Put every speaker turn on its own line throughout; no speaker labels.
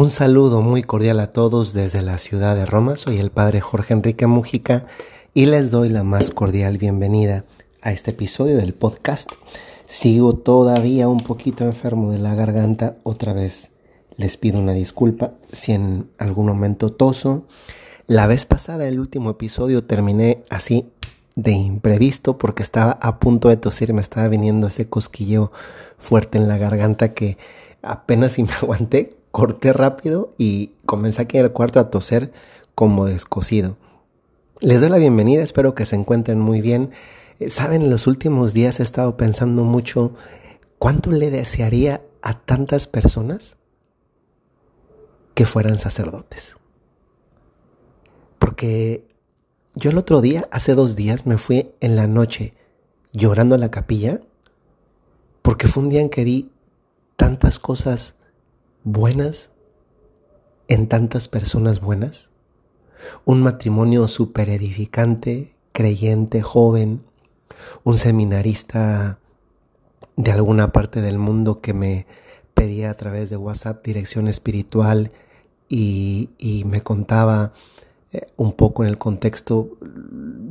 Un saludo muy cordial a todos desde la ciudad de Roma. Soy el padre Jorge Enrique Mujica y les doy la más cordial bienvenida a este episodio del podcast. Sigo todavía un poquito enfermo de la garganta. Otra vez les pido una disculpa si en algún momento toso. La vez pasada, el último episodio, terminé así de imprevisto porque estaba a punto de toser, me estaba viniendo ese cosquilleo fuerte en la garganta que apenas si me aguanté, corté rápido y comencé aquí en el cuarto a toser como descosido. Les doy la bienvenida, espero que se encuentren muy bien. Eh, Saben, en los últimos días he estado pensando mucho cuánto le desearía a tantas personas que fueran sacerdotes. Porque yo el otro día, hace dos días, me fui en la noche llorando a la capilla porque fue un día en que vi tantas cosas buenas en tantas personas buenas. Un matrimonio súper edificante, creyente, joven, un seminarista de alguna parte del mundo que me pedía a través de WhatsApp dirección espiritual y, y me contaba eh, un poco en el contexto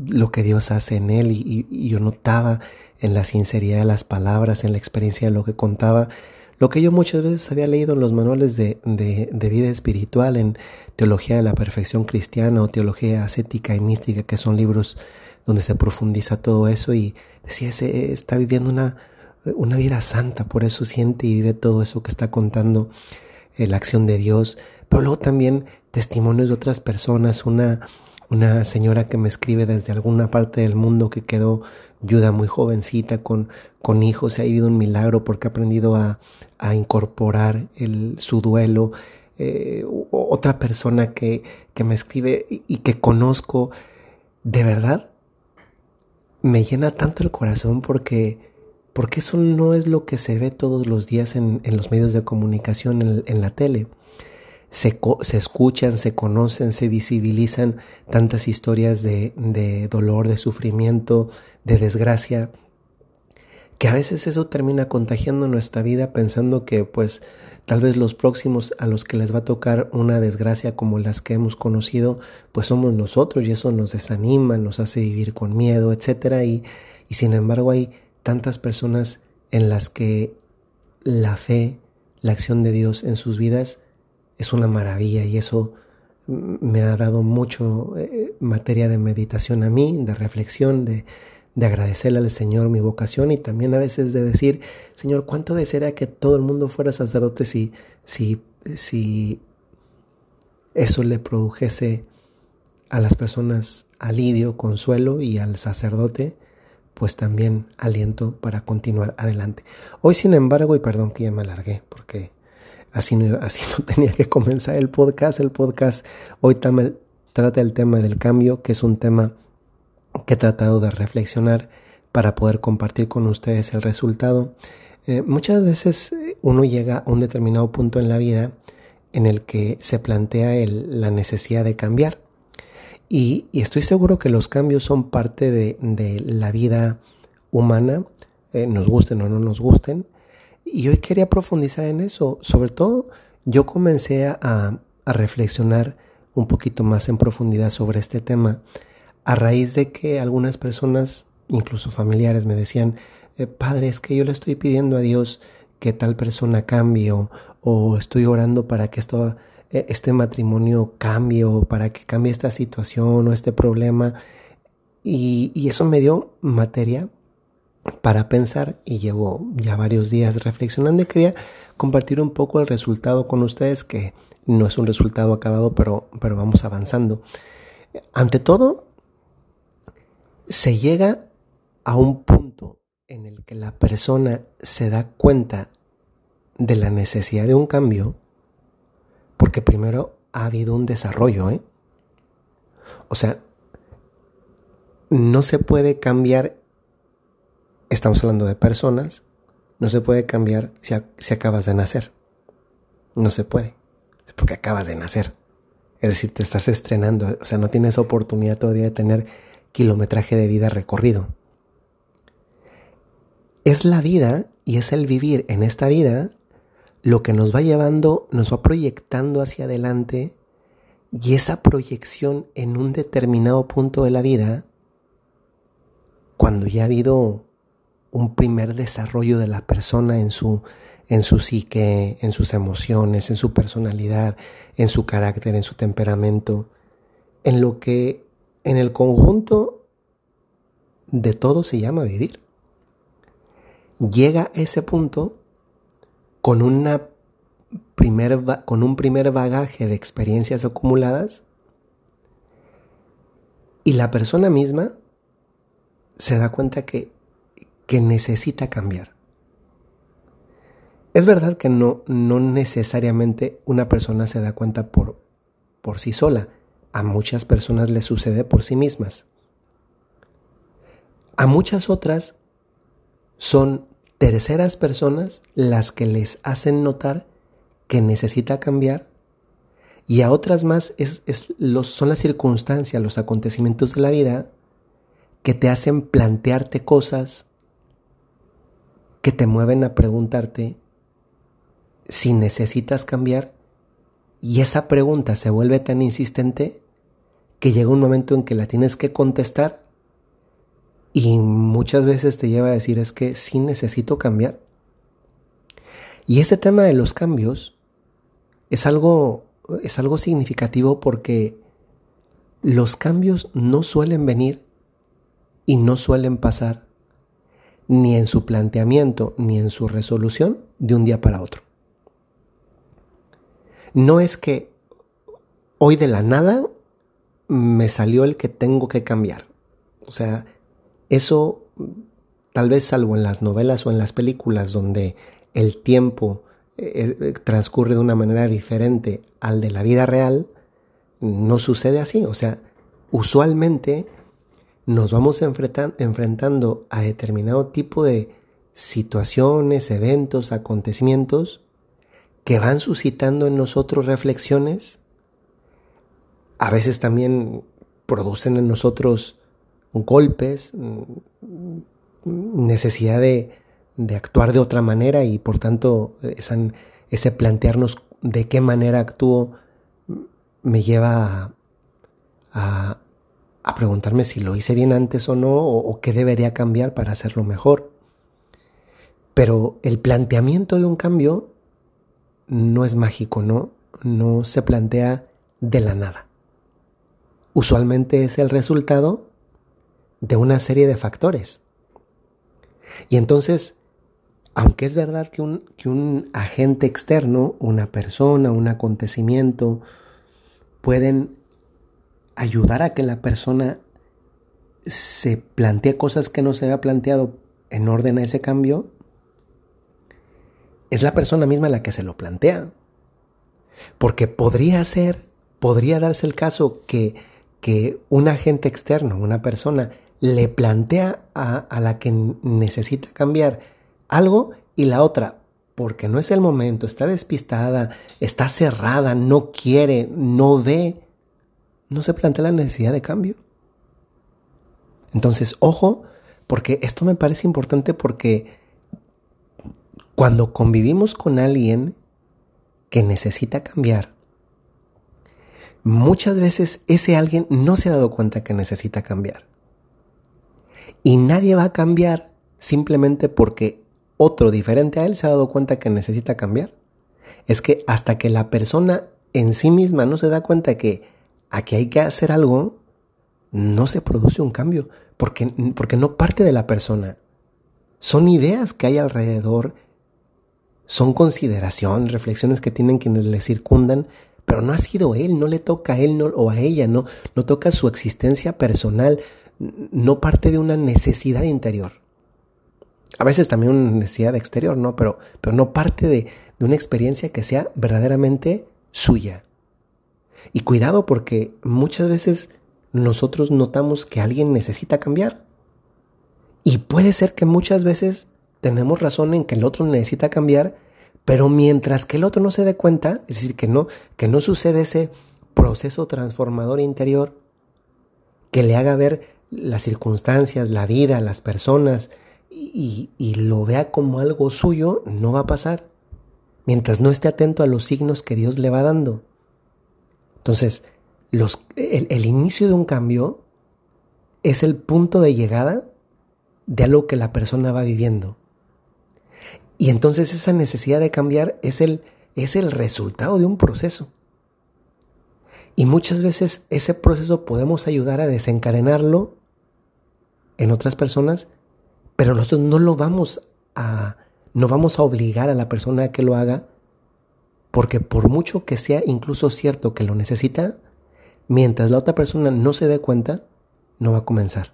lo que Dios hace en él y, y, yo notaba en la sinceridad de las palabras, en la experiencia de lo que contaba, lo que yo muchas veces había leído en los manuales de, de, vida espiritual, en Teología de la Perfección Cristiana o Teología Ascética y Mística, que son libros donde se profundiza todo eso y decía, ese está viviendo una, una vida santa, por eso siente y vive todo eso que está contando eh, la acción de Dios, pero luego también testimonios de otras personas, una, una señora que me escribe desde alguna parte del mundo que quedó viuda muy jovencita con, con hijos, ha vivido un milagro porque ha aprendido a, a incorporar el, su duelo. Eh, otra persona que, que me escribe y, y, que conozco, de verdad, me llena tanto el corazón porque, porque eso no es lo que se ve todos los días en, en los medios de comunicación, en, en la tele se, se, escuchan, se conocen, se visibilizan tantas historias de, de, dolor, de sufrimiento, de desgracia, que a veces eso termina contagiando nuestra vida pensando que pues tal vez los próximos a los que les va a tocar una desgracia como las que hemos conocido, pues somos nosotros y eso nos desanima, nos hace vivir con miedo, etc. Y, y sin embargo hay tantas personas en las que la fe, la acción de Dios en sus vidas, es una maravilla y eso me ha dado mucho eh, materia de meditación a mí, de reflexión, de, de, agradecerle al Señor mi vocación y también a veces de decir, Señor, ¿cuánto desearía que todo el mundo fuera sacerdote si, si, si eso le produjese a las personas alivio, consuelo y al sacerdote? pues también aliento para continuar adelante. Hoy, sin embargo, y perdón que ya me alargué, porque Así no, así no tenía que comenzar el podcast. El podcast hoy trata el tema del cambio, que es un tema que he tratado de reflexionar para poder compartir con ustedes el resultado. Eh, muchas veces eh, uno llega a un determinado punto en la vida en el que se plantea la necesidad de cambiar. Y, estoy seguro que los cambios son parte de, de la vida humana, eh, nos gusten o no nos gusten. Y hoy quería profundizar en eso. Sobre todo, yo comencé a, reflexionar un poquito más en profundidad sobre este tema a raíz de que algunas personas, incluso familiares, me decían, eh, padre, es que yo le estoy pidiendo a Dios que tal persona cambie o, estoy orando para que esto, eh, este matrimonio cambie o para que cambie esta situación o este problema. Y eso me dio materia para pensar y llevo ya varios días reflexionando y quería compartir un poco el resultado con ustedes que no es un resultado acabado pero, pero vamos avanzando. Ante todo, se llega a un punto en el que la persona se da cuenta de la necesidad de un cambio porque primero ha habido un desarrollo, ¿eh? O sea, no se puede cambiar estamos hablando de personas, no se puede cambiar si, acabas de nacer. No se puede, porque acabas de nacer. Es decir, te estás estrenando, o sea, no tienes oportunidad todavía de tener kilometraje de vida recorrido. Es la vida y es el vivir en esta vida lo que nos va llevando, nos va proyectando hacia adelante y esa proyección en un determinado punto de la vida, cuando ya ha habido un primer desarrollo de la persona en su, en su psique, en sus emociones, en su personalidad, en su carácter, en su temperamento, en lo que en el conjunto de todo se llama vivir. Llega a ese punto con, una primer, con un primer bagaje de experiencias acumuladas y la persona misma se da cuenta que, que necesita cambiar. Es verdad que no, no necesariamente una persona se da cuenta por, por sí sola. A muchas personas les sucede por sí mismas. A muchas otras son terceras personas las que les hacen notar que necesita cambiar y a otras más es, los, son las circunstancias, los acontecimientos de la vida que te hacen plantearte cosas que te mueven a preguntarte si necesitas cambiar y esa pregunta se vuelve tan insistente que llega un momento en que la tienes que contestar y muchas veces te lleva a decir es que sí necesito cambiar. Y ese tema de los cambios es algo, es algo significativo porque los cambios no suelen venir y no suelen pasar ni en su planteamiento ni en su resolución de un día para otro. No es que hoy de la nada me salió el que tengo que cambiar. O sea, eso, tal vez salvo en las novelas o en las películas donde el tiempo eh, eh, transcurre de una manera diferente al de la vida real, no sucede así. O sea, usualmente nos vamos enfrentando a determinado tipo de situaciones, eventos, acontecimientos que van suscitando en nosotros reflexiones. A veces también producen en nosotros golpes, necesidad de, actuar de otra manera y por tanto ese plantearnos de qué manera actúo me lleva a, preguntarme si lo hice bien antes o no o, qué debería cambiar para hacerlo mejor. Pero el planteamiento de un cambio no es mágico, ¿no? No se plantea de la nada. Usualmente es el resultado de una serie de factores. Y entonces, aunque es verdad que un, que un agente externo, una persona, un acontecimiento, pueden ayudar a que la persona se plantee cosas que no se había planteado en orden a ese cambio, es la persona misma la que se lo plantea. Porque podría ser, podría darse el caso que, que un agente externo, una persona, le plantea a, la que necesita cambiar algo y la otra, porque no es el momento, está despistada, está cerrada, no quiere, no ve, no se plantea la necesidad de cambio. Entonces, ojo, porque esto me parece importante porque cuando convivimos con alguien que necesita cambiar, muchas veces ese alguien no se ha dado cuenta que necesita cambiar. Y nadie va a cambiar simplemente porque otro diferente a él se ha dado cuenta que necesita cambiar. Es que hasta que la persona en sí misma no se da cuenta que aquí hay que hacer algo, no se produce un cambio, porque, porque no parte de la persona. Son ideas que hay alrededor, son consideración, reflexiones que tienen quienes le circundan, pero no ha sido él, no le toca a él o a ella, no, no toca su existencia personal, no parte de una necesidad interior. A veces también una necesidad exterior, ¿no? Pero, pero no parte de, de una experiencia que sea verdaderamente suya. Y cuidado porque muchas veces nosotros notamos que alguien necesita cambiar. Y puede ser que muchas veces tenemos razón en que el otro necesita cambiar, pero mientras que el otro no se dé cuenta, es decir, que no, que no sucede ese proceso transformador interior que le haga ver las circunstancias, la vida, las personas y, lo vea como algo suyo, no va a pasar. mientras no esté atento a los signos que Dios le va dando. Entonces, el inicio de un cambio es el punto de llegada de algo que la persona va viviendo. Y entonces esa necesidad de cambiar es el, es el resultado de un proceso. Y muchas veces ese proceso podemos ayudar a desencadenarlo en otras personas, pero nosotros no lo vamos a, no vamos a obligar a la persona a que lo haga, porque por mucho que sea incluso cierto que lo necesita, mientras la otra persona no se dé cuenta, no va a comenzar.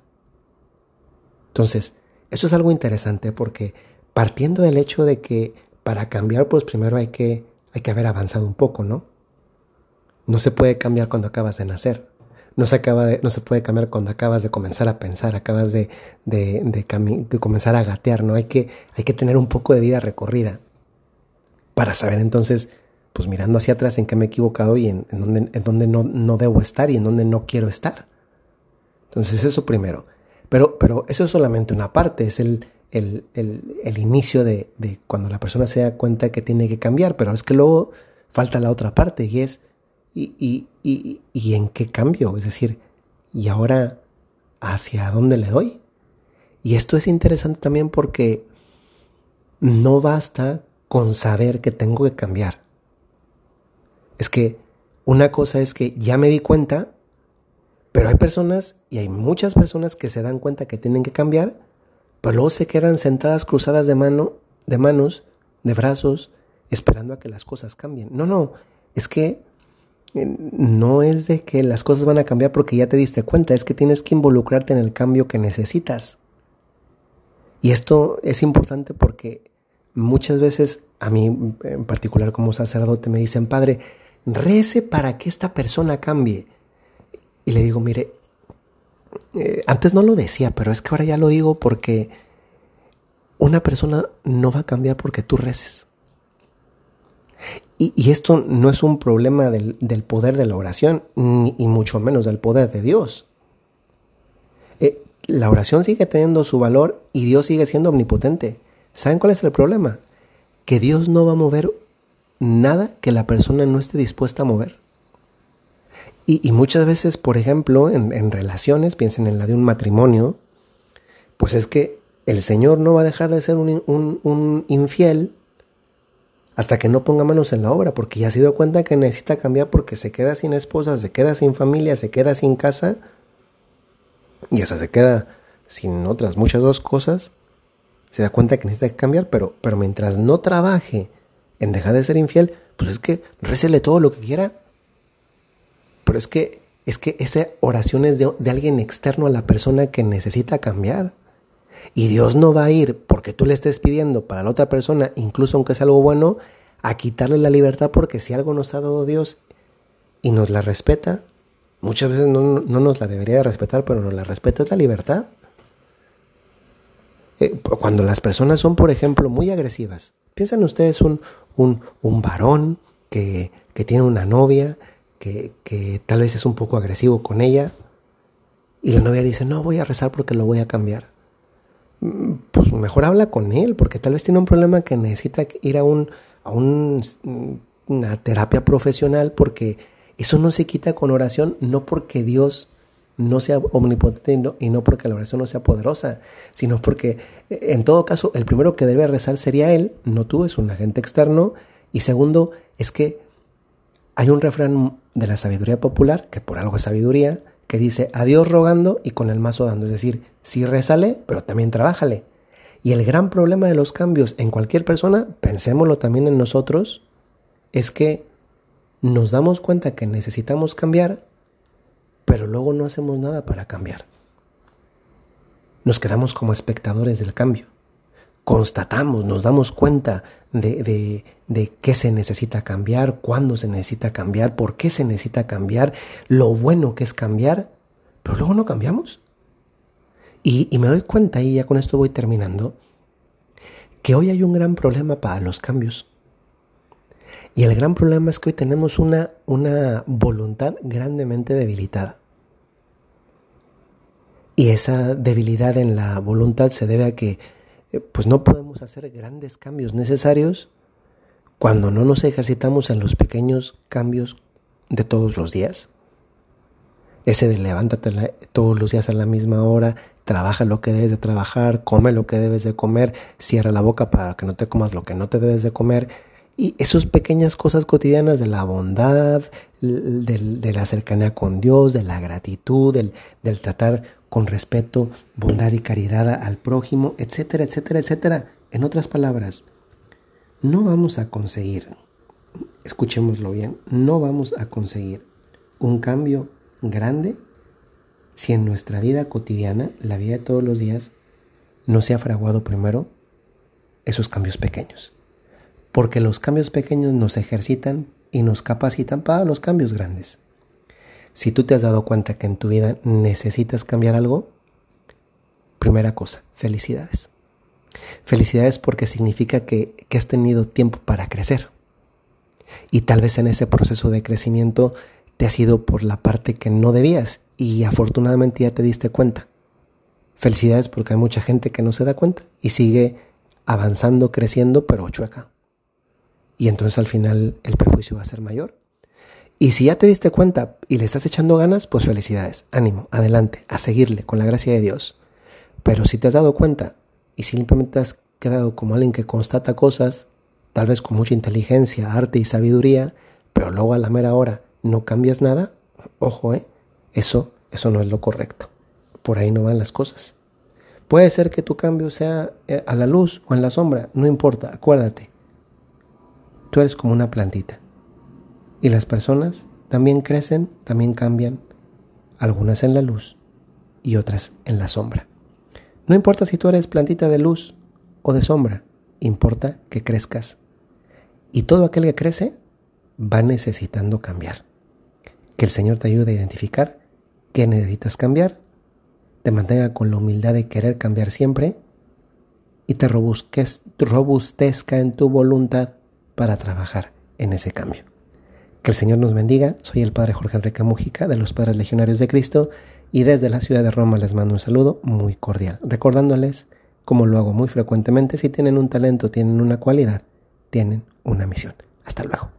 Entonces, eso es algo interesante porque partiendo del hecho de que para cambiar, pues primero hay que, hay que haber avanzado un poco, ¿no? No se puede cambiar cuando acabas de nacer. No se, acaba no se puede cambiar cuando acabas de comenzar a pensar, acabas de, de, de, comenzar a gatear, ¿no? Hay que, hay que tener un poco de vida recorrida para saber entonces, pues mirando hacia atrás en qué me he equivocado y en, dónde, dónde no, no debo estar y en dónde no quiero estar. Entonces eso primero. Pero, pero eso es solamente una parte, es el, el, el, el inicio de, de, cuando la persona se da cuenta que tiene que cambiar, pero es que luego falta la otra parte y es ¿Y, y, y, en qué cambio? Es decir, ¿y ahora hacia dónde le doy? Y esto es interesante también porque no basta con saber que tengo que cambiar. Es que una cosa es que ya me di cuenta, pero hay personas, y hay muchas personas que se dan cuenta que tienen que cambiar, pero luego se quedan sentadas cruzadas de mano, de manos, de brazos, esperando a que las cosas cambien. No, no, es que no es de que las cosas van a cambiar porque ya te diste cuenta, es que tienes que involucrarte en el cambio que necesitas. Y esto es importante porque muchas veces a mí en particular como sacerdote me dicen, padre, rece para que esta persona cambie. Y le digo, mire, eh, antes no lo decía, pero es que ahora ya lo digo porque una persona no va a cambiar porque tú reces. Y, esto no es un problema del, poder de la oración, ni, y mucho menos del poder de Dios. Eh, la oración sigue teniendo su valor y Dios sigue siendo omnipotente. ¿Saben cuál es el problema? Que Dios no va a mover nada que la persona no esté dispuesta a mover. Y, muchas veces, por ejemplo, en, relaciones, piensen en la de un matrimonio, pues es que el Señor no va a dejar de ser un, un infiel hasta que no ponga manos en la obra, porque ya se dio cuenta que necesita cambiar porque se queda sin esposa, se queda sin familia, se queda sin casa y hasta se queda sin otras muchas dos cosas. Se da cuenta que necesita cambiar, pero, pero mientras no trabaje en dejar de ser infiel, pues es que récele todo lo que quiera. Pero es que, es que esa oración es de, de alguien externo a la persona que necesita cambiar. Y Dios no va a ir porque tú le estés pidiendo para la otra persona, incluso aunque sea algo bueno, a quitarle la libertad porque si algo nos ha dado Dios y nos la respeta, muchas veces no, nos la debería de respetar, pero nos la respeta es la libertad. Eh, cuando las personas son, por ejemplo, muy agresivas, piensan ustedes un, un, un varón que, que, tiene una novia, que, que tal vez es un poco agresivo con ella, y la novia dice, no voy a rezar porque lo voy a cambiar pues mejor habla con él, porque tal vez tiene un problema que necesita ir a, un, a un, una terapia profesional, porque eso no se quita con oración, no porque Dios no sea omnipotente y no, porque la oración no sea poderosa, sino porque en todo caso el primero que debe rezar sería él, no tú, es un agente externo, y segundo es que hay un refrán de la sabiduría popular, que por algo es sabiduría, que dice a Dios rogando y con el mazo dando, es decir, sí rezale, pero también trabájale. Y el gran problema de los cambios en cualquier persona, pensémoslo también en nosotros, es que nos damos cuenta que necesitamos cambiar, pero luego no hacemos nada para cambiar. Nos quedamos como espectadores del cambio. Constatamos, nos damos cuenta de, qué se necesita cambiar, cuándo se necesita cambiar, por qué se necesita cambiar, lo bueno que es cambiar, pero luego no cambiamos. Y, me doy cuenta, y ya con esto voy terminando, que hoy hay un gran problema para los cambios. Y el gran problema es que hoy tenemos una, una voluntad grandemente debilitada. Y esa debilidad en la voluntad se debe a que eh, pues no podemos hacer grandes cambios necesarios cuando no nos ejercitamos en los pequeños cambios de todos los días. Ese de levántate todos los días a la misma hora, trabaja lo que debes de trabajar, come lo que debes de comer, cierra la boca para que no te comas lo que no te debes de comer. Y esas pequeñas cosas cotidianas de la bondad, de, la cercanía con Dios, de la gratitud, del, del tratar con respeto, bondad y caridad al prójimo, etcétera, etcétera, etcétera. En otras palabras, no vamos a conseguir, escuchémoslo bien, no vamos a conseguir un cambio grande si en nuestra vida cotidiana, la vida de todos los días, no se ha fraguado primero esos cambios pequeños. Porque los cambios pequeños nos ejercitan y nos capacitan para los cambios grandes. Si tú te has dado cuenta que en tu vida necesitas cambiar algo, primera cosa, felicidades. Felicidades porque significa que, que has tenido tiempo para crecer. Y tal vez en ese proceso de crecimiento te has ido por la parte que no debías y afortunadamente ya te diste cuenta. Felicidades porque hay mucha gente que no se da cuenta y sigue avanzando, creciendo, pero chueca. Y entonces al final el perjuicio va a ser mayor. Y si ya te diste cuenta y le estás echando ganas, pues felicidades, ánimo, adelante, a seguirle con la gracia de Dios. Pero si te has dado cuenta y simplemente has quedado como alguien que constata cosas, tal vez con mucha inteligencia, arte y sabiduría, pero luego a la mera hora no cambias nada, ojo, ¿eh? Eso, eso no es lo correcto. Por ahí no van las cosas. Puede ser que tu cambio sea eh, a la luz o en la sombra, no importa, acuérdate. Tú eres como una plantita. Y las personas también crecen, también cambian, algunas en la luz y otras en la sombra. No importa si tú eres plantita de luz o de sombra, importa que crezcas. Y todo aquel que crece va necesitando cambiar. Que el Señor te ayude a identificar qué necesitas cambiar, te mantenga con la humildad de querer cambiar siempre y te robustezca en tu voluntad para trabajar en ese cambio. Que el Señor nos bendiga. Soy el Padre Jorge Enrique Mujica de los Padres Legionarios de Cristo y desde la ciudad de Roma les mando un saludo muy cordial, recordándoles, como lo hago muy frecuentemente, si tienen un talento, tienen una cualidad, tienen una misión. Hasta luego.